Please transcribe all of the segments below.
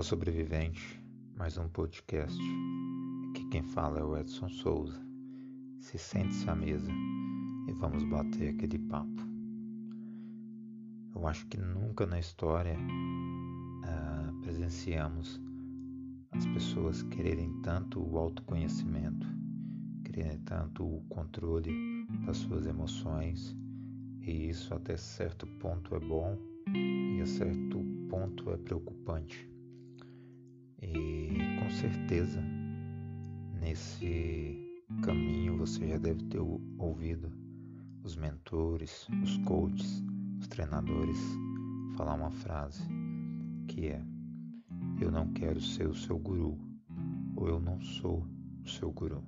Fala Sobrevivente, mais um podcast. Aqui quem fala é o Edson Souza. Se sente-se à mesa e vamos bater aquele papo. Eu acho que nunca na história uh, presenciamos as pessoas quererem tanto o autoconhecimento, quererem tanto o controle das suas emoções, e isso até certo ponto é bom e a certo ponto é preocupante. E com certeza nesse caminho você já deve ter ouvido os mentores, os coaches, os treinadores falar uma frase que é: Eu não quero ser o seu guru, ou eu não sou o seu guru.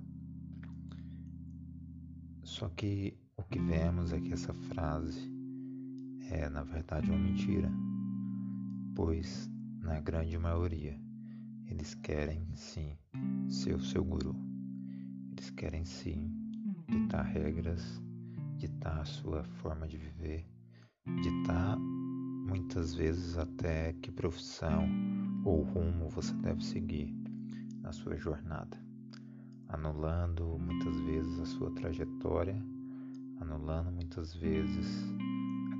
Só que o que vemos é que essa frase é, na verdade, uma mentira, pois, na grande maioria, eles querem sim ser o seu guru. Eles querem sim ditar regras, ditar a sua forma de viver, ditar muitas vezes até que profissão ou rumo você deve seguir na sua jornada, anulando muitas vezes a sua trajetória, anulando muitas vezes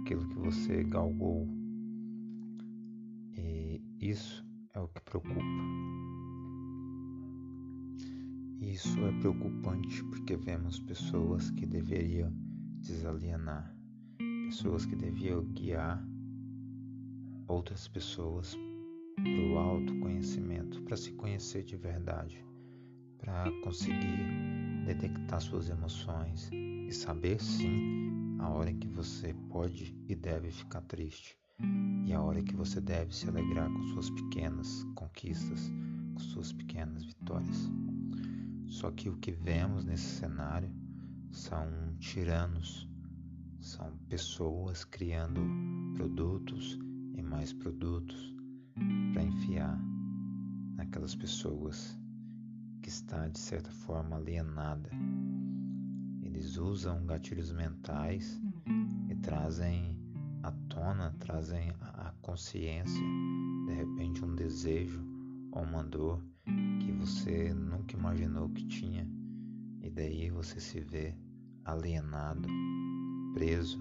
aquilo que você galgou. E isso é o que preocupa. Isso é preocupante porque vemos pessoas que deveriam desalienar, pessoas que deviam guiar outras pessoas para o autoconhecimento, para se conhecer de verdade, para conseguir detectar suas emoções e saber sim a hora em que você pode e deve ficar triste e a hora que você deve se alegrar com suas pequenas conquistas, com suas pequenas vitórias. Só que o que vemos nesse cenário são tiranos, são pessoas criando produtos e mais produtos para enfiar naquelas pessoas que está de certa forma alienada. Eles usam gatilhos mentais e trazem à tona, trazem à consciência, de repente, um desejo ou uma dor que você nunca imaginou que tinha, e daí você se vê alienado, preso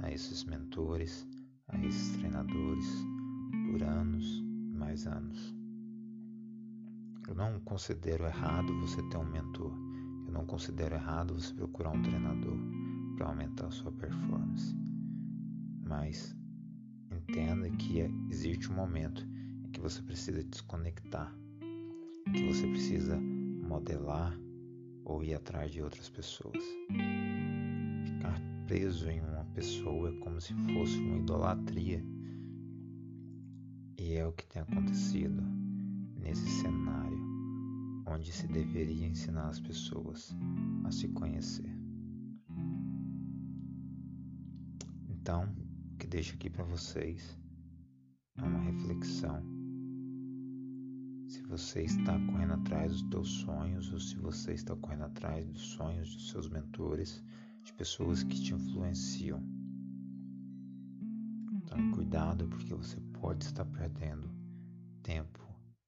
a esses mentores, a esses treinadores por anos e mais anos. Eu não considero errado você ter um mentor. Eu não considero errado você procurar um treinador para aumentar a sua performance mas entenda que existe um momento em que você precisa desconectar, que você precisa modelar ou ir atrás de outras pessoas. Ficar preso em uma pessoa é como se fosse uma idolatria. E é o que tem acontecido nesse cenário onde se deveria ensinar as pessoas a se conhecer. Então, deixo aqui para vocês é uma reflexão. Se você está correndo atrás dos teus sonhos ou se você está correndo atrás dos sonhos dos seus mentores, de pessoas que te influenciam. Então, cuidado porque você pode estar perdendo tempo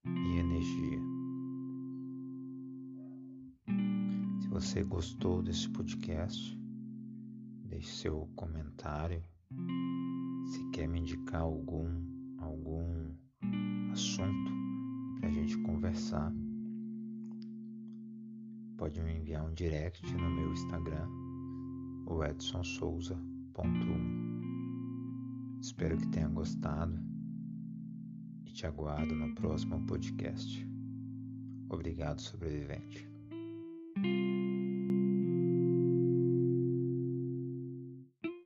e energia. Se você gostou desse podcast, deixe seu comentário se quer me indicar algum algum assunto para a gente conversar, pode me enviar um direct no meu Instagram, o edsonsouza.1. Espero que tenha gostado e te aguardo no próximo podcast. Obrigado, sobrevivente.